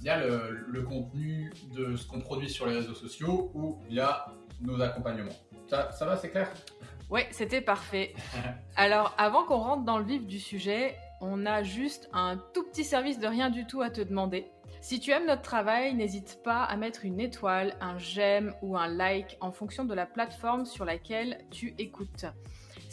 via le, le contenu de ce qu'on produit sur les réseaux sociaux ou via nos accompagnements. Ça, ça va, c'est clair? Ouais, c'était parfait. Alors, avant qu'on rentre dans le vif du sujet, on a juste un tout petit service de rien du tout à te demander. Si tu aimes notre travail, n'hésite pas à mettre une étoile, un j'aime ou un like en fonction de la plateforme sur laquelle tu écoutes.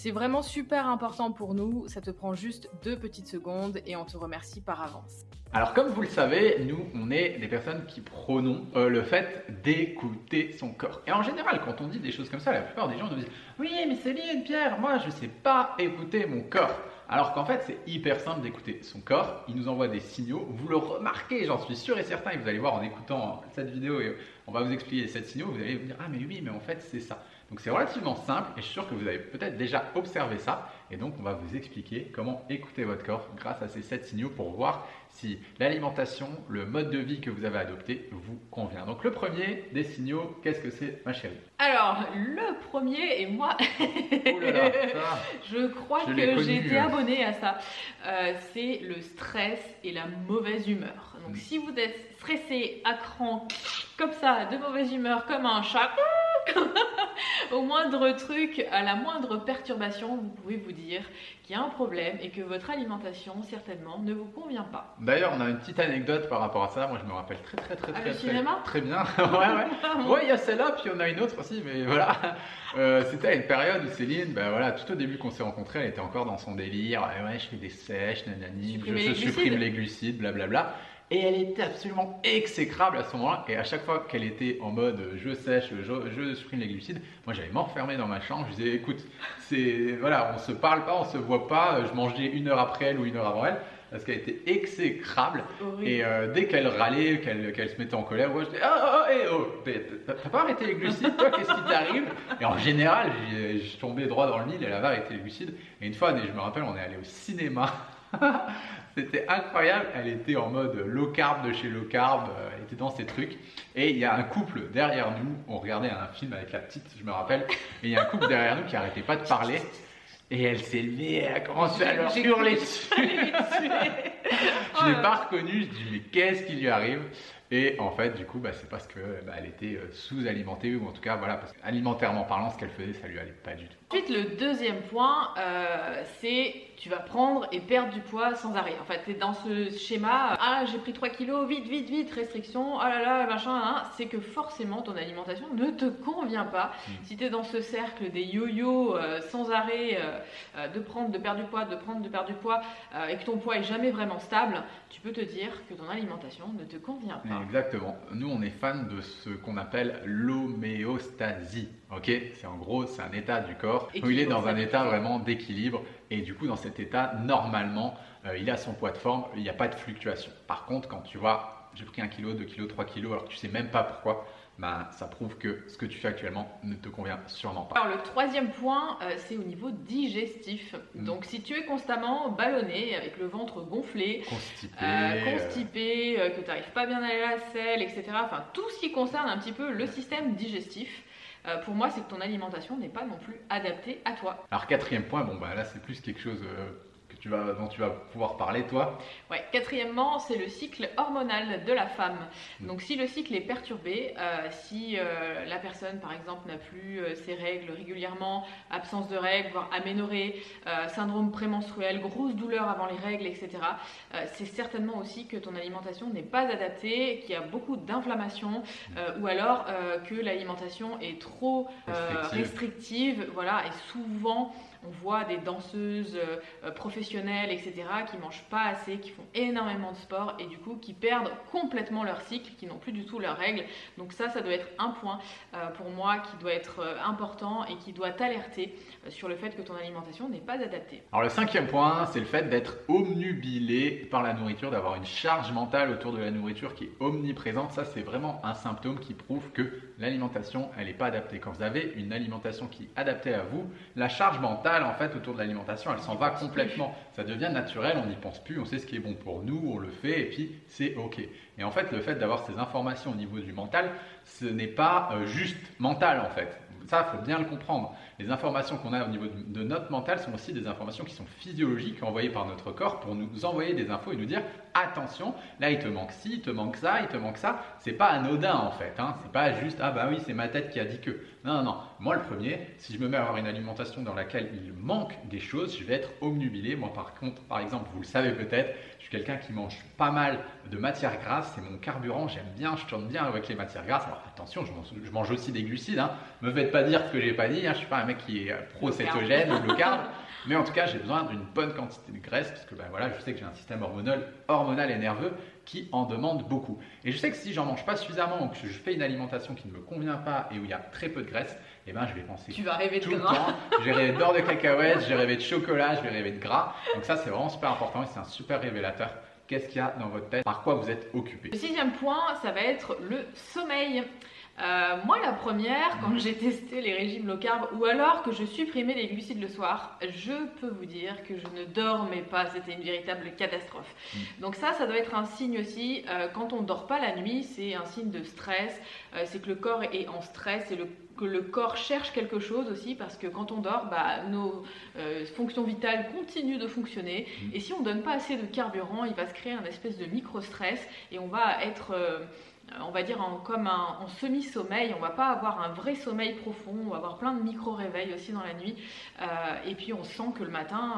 C'est vraiment super important pour nous, ça te prend juste deux petites secondes et on te remercie par avance. Alors comme vous le savez, nous on est des personnes qui prônons euh, le fait d'écouter son corps. Et en général, quand on dit des choses comme ça, la plupart des gens nous disent "Oui, mais Céline, Pierre, moi je sais pas écouter mon corps." Alors qu'en fait, c'est hyper simple d'écouter son corps. Il nous envoie des signaux. Vous le remarquez, j'en suis sûr et certain. Et vous allez voir en écoutant cette vidéo et on va vous expliquer ces signaux. Vous allez vous dire ah mais oui, mais en fait c'est ça. Donc c'est relativement simple et je suis sûr que vous avez peut-être déjà observé ça. Et donc on va vous expliquer comment écouter votre corps grâce à ces sept signaux pour voir si l'alimentation, le mode de vie que vous avez adopté vous convient. Donc le premier des signaux, qu'est-ce que c'est ma chérie? Alors, le premier, et moi, Oh là là, ça. Je crois Je que j'ai été abonnée à ça. Euh, c'est le stress et la mauvaise humeur. Donc Mm. si vous êtes stressé, à cran, comme ça, de mauvaise humeur, comme un chat, au moindre truc, à la moindre perturbation, vous pouvez vous dire qu'il y a un problème et que votre alimentation, certainement, ne vous convient pas. D'ailleurs, on a une petite anecdote par rapport à ça. Moi, je me rappelle très très très Ah, très le très, cinéma très bien. ouais, ouais. Ouais, il y a celle-là, puis on a une autre aussi, mais voilà. Euh, C'était à une période où Céline, ben voilà, tout au début qu'on s'est rencontrés, elle était encore dans son délire. Ouais, ouais, je fais des sèches, nanani, je supprime les glucides, blablabla. Et elle était absolument exécrable à ce moment-là. Et à chaque fois qu'elle était en mode euh, je sèche, je, je supprime les glucides, moi j'allais m'enfermer dans ma chambre. Je disais écoute, c'est voilà, on se parle pas, on se voit pas. Je mangeais une heure après elle ou une heure avant elle parce qu'elle était exécrable. Et euh, dès qu'elle râlait, qu'elle se mettait en colère, moi je disais Ah, ah, eh, oh, t'as- t'as t'as pas arrêté les glucides, toi, qu'est-ce qui t'arrive? Et en général, je tombais droit dans le mille, elle avait arrêté les glucides. Et une fois, je me rappelle, on est allé au cinéma. C'était incroyable, elle était en mode low carb de chez low carb, euh, elle était dans ses trucs. Et il y a un couple derrière nous, on regardait un film avec la petite, je me rappelle, et il y a un couple derrière nous qui arrêtait pas de parler. Et elle s'est levée, elle a commencé à leur hurler dessus. Oh Je l'ai là pas reconnu, je dis mais qu'est-ce qui lui arrive? Et en fait, du coup, bah, c'est parce que bah, elle était euh, sous-alimentée ou en tout cas voilà, parce qu'alimentairement parlant, ce qu'elle faisait, ça lui allait pas du tout. Ensuite, le deuxième point, euh, c'est tu vas prendre et perdre du poids sans arrêt. En fait, tu es dans ce schéma, ah j'ai pris 3 kilos, vite, vite, vite, restriction, ah là là, machin, hein. c'est que forcément ton alimentation ne te convient pas. Mm. Si tu es dans ce cercle des yo-yo euh, sans arrêt, euh, euh, de prendre, de perdre du poids, de prendre, de perdre du poids, euh, et que ton poids est jamais vraiment stable, tu peux te dire que ton alimentation ne te convient pas. Exactement. Nous, on est fan de ce qu'on appelle l'homéostasie. Ok C'est en gros, c'est un état du corps où il est dans un état vraiment d'équilibre. Et du coup, dans cet état, normalement, euh, il a son poids de forme, il n'y a pas de fluctuation. Par contre, quand tu vois, j'ai pris un kilo, 2 kilos, 3 kilos, alors que tu sais même pas pourquoi, ben, ça prouve que ce que tu fais actuellement ne te convient sûrement pas. Alors le troisième point, euh, c'est au niveau digestif. Mm. Donc si tu es constamment ballonné, avec le ventre gonflé, Constipé. euh, constipé, euh, que tu n'arrives pas bien à aller à la selle, etc. Enfin tout ce qui concerne un petit peu le système digestif. euh, pour moi, c'est que ton alimentation n'est pas non plus adaptée à toi. Alors quatrième point, bon bah là c'est plus quelque chose euh, tu vas, dont tu vas pouvoir parler toi. Ouais. Quatrièmement, c'est le cycle hormonal de la femme. Mm. Donc, si le cycle est perturbé, euh, si euh, la personne, par exemple, n'a plus euh, ses règles régulièrement, absence de règles, voire aménorrhée, syndrome prémenstruel, grosse douleur avant les règles, etc., c'est certainement aussi que ton alimentation n'est pas adaptée, qu'il y a beaucoup d'inflammation, euh, ou alors que l'alimentation est trop Restrictive. restrictive, voilà, et souvent On voit des danseuses euh, professionnelles, etc., qui mangent pas assez, qui font énormément de sport et du coup qui perdent complètement leur cycle, qui n'ont plus du tout leurs règles. Donc ça, ça doit être un point pour moi qui doit être important et qui doit t'alerter sur le fait que ton alimentation n'est pas adaptée. Alors le cinquième point, c'est le fait d'être omnubilé par la nourriture, d'avoir une charge mentale autour de la nourriture qui est omniprésente. Ça, c'est vraiment un symptôme qui prouve que l'alimentation, elle n'est pas adaptée. Quand vous avez une alimentation qui est adaptée à vous, la charge mentale, en fait, autour de l'alimentation, elle s'en va complètement. Ça devient naturel, on n'y pense plus, on sait ce qui est bon pour nous, on le fait, et puis c'est OK. Et en fait, le fait d'avoir ces informations au niveau du mental, ce n'est pas euh, juste mental, en fait. Ça, il faut bien le comprendre. Les informations qu'on a au niveau de notre mental sont aussi des informations qui sont physiologiques envoyées par notre corps pour nous envoyer des infos et nous dire attention, là il te manque ci, il te manque ça, il te manque ça. C'est pas anodin en fait. Hein. C'est pas juste ah bah oui c'est ma tête qui a dit que. Non non non. Moi le premier, si je me mets à avoir une alimentation dans laquelle il manque des choses, je vais être omnubilé. Moi par contre, par exemple, vous le savez peut-être, je suis quelqu'un qui mange pas mal de matières grasses. C'est mon carburant. J'aime bien, je tourne bien avec les matières grasses. Alors attention, je mange, aussi des glucides. Hein. Me faites pas dire ce que j'ai pas dit. Hein. Je suis pas un mec qui est pro-cétogène ou low carb. Mais en tout cas, j'ai besoin d'une bonne quantité de graisse parce que ben voilà, je sais que j'ai un système hormonal, hormonal et nerveux qui en demande beaucoup. Et je sais que si j'en mange pas suffisamment ou que je fais une alimentation qui ne me convient pas et où il y a très peu de graisse, eh ben je vais penser tu vas rêver tout de le temps. Je vais rêver d'or de cacahuètes, je vais rêver de chocolat, je vais rêver de gras. Donc ça, c'est vraiment super important et c'est un super révélateur. Qu'est-ce qu'il y a dans votre tête? Par quoi vous êtes occupé? Le sixième point, ça va être le sommeil. Euh, moi, la première, quand j'ai testé les régimes low carb ou alors que je supprimais les glucides le soir, je peux vous dire que je ne dormais pas. C'était une véritable catastrophe. Mm. Donc ça, ça doit être un signe aussi. Euh, quand on ne dort pas la nuit, c'est un signe de stress. Euh, c'est que le corps est en stress et que le corps cherche quelque chose aussi parce que quand on dort, bah, nos fonctions vitales continuent de fonctionner. Mm. Et si on ne donne pas assez de carburant, il va se créer un espèce de micro-stress et on va être euh, on va dire en, comme un, en semi-sommeil, on va pas avoir un vrai sommeil profond, on va avoir plein de micro-réveils aussi dans la nuit, euh, et puis on sent que le matin,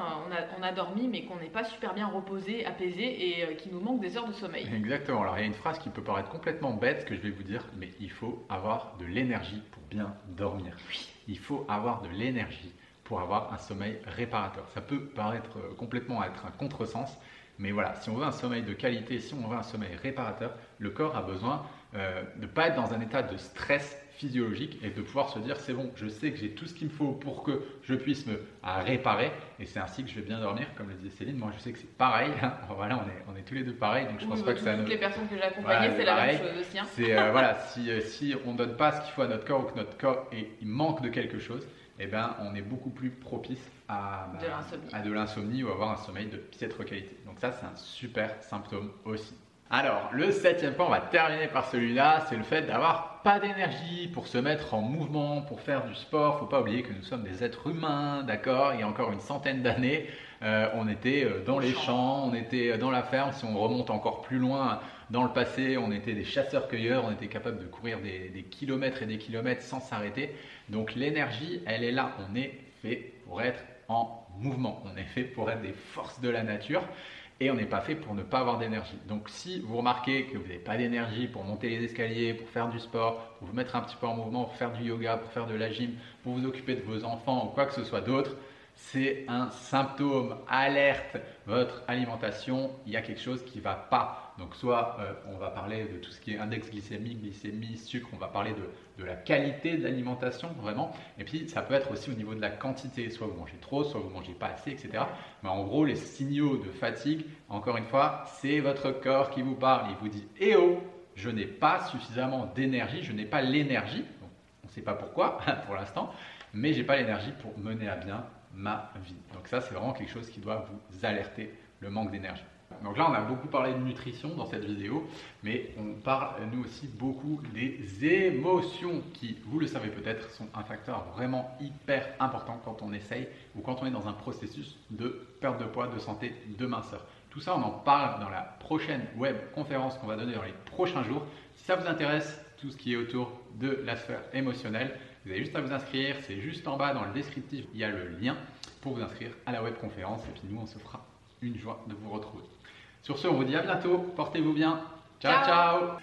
on a, dormi, mais qu'on n'est pas super bien reposé, apaisé, et euh, qu'il nous manque des heures de sommeil. Exactement, alors il y a une phrase qui peut paraître complètement bête, que je vais vous dire, mais il faut avoir de l'énergie pour bien dormir. Oui. Il faut avoir de l'énergie pour avoir un sommeil réparateur. Ça peut paraître complètement être un contresens, mais voilà, si on veut un sommeil de qualité, si on veut un sommeil réparateur, le corps a besoin euh, de ne pas être dans un état de stress physiologique et de pouvoir se dire c'est bon, je sais que j'ai tout ce qu'il me faut pour que je puisse me réparer et c'est ainsi que je vais bien dormir, comme le disait Céline. Moi, je sais que c'est pareil. Hein. Voilà, on est, on est tous les deux pareils, donc je pense pas que ça. Toutes les personnes que j'ai accompagnées, c'est la même chose aussi. Hein. C'est euh, voilà, si, euh, si on donne pas ce qu'il faut à notre corps ou que notre corps il manque de quelque chose, eh ben, on est beaucoup plus propice à, bah, de l'insomnie ou avoir un sommeil de piètre qualité. Donc ça, c'est un super symptôme aussi. Alors, le septième point, on va terminer par celui-là, c'est le fait d'avoir pas d'énergie pour se mettre en mouvement, pour faire du sport. Faut pas oublier que nous sommes des êtres humains, d'accord? Il y a encore une centaine d'années, euh, on était euh, dans les champs, on était euh, dans la ferme. Si on remonte encore plus loin dans le passé, on était des chasseurs-cueilleurs, on était capable de courir des, des kilomètres et des kilomètres sans s'arrêter. Donc l'énergie, elle est là. On est fait pour être en mouvement. On est fait pour être des forces de la nature et on n'est pas fait pour ne pas avoir d'énergie. Donc si vous remarquez que vous n'avez pas d'énergie pour monter les escaliers, pour faire du sport, pour vous mettre un petit peu en mouvement, pour faire du yoga, pour faire de la gym, pour vous occuper de vos enfants ou quoi que ce soit d'autre, c'est un symptôme, alerte, votre alimentation, il y a quelque chose qui ne va pas. Donc soit euh, on va parler de tout ce qui est index glycémique, glycémie, sucre, on va parler de, de la qualité de l'alimentation vraiment. Et puis ça peut être aussi au niveau de la quantité, soit vous mangez trop, soit vous mangez pas assez, etc. Mais en gros, les signaux de fatigue, encore une fois, c'est votre corps qui vous parle. Il vous dit, eh oh, je n'ai pas suffisamment d'énergie, je n'ai pas l'énergie. On ne sait pas pourquoi pour l'instant, mais j'ai pas l'énergie pour mener à bien ma vie. Donc ça, c'est vraiment quelque chose qui doit vous alerter le manque d'énergie. Donc là, on a beaucoup parlé de nutrition dans cette vidéo, mais on parle nous aussi beaucoup des émotions qui, vous le savez peut-être, sont un facteur vraiment hyper important quand on essaye ou quand on est dans un processus de perte de poids, de santé, de minceur. Tout ça, on en parle dans la prochaine web conférence qu'on va donner dans les prochains jours. Si ça vous intéresse, tout ce qui est autour de la sphère émotionnelle, vous avez juste à vous inscrire, c'est juste en bas dans le descriptif, il y a le lien pour vous inscrire à la webconférence et puis nous on se fera une joie de vous retrouver. Sur ce, on vous dit à bientôt, portez-vous bien. ciao. ciao.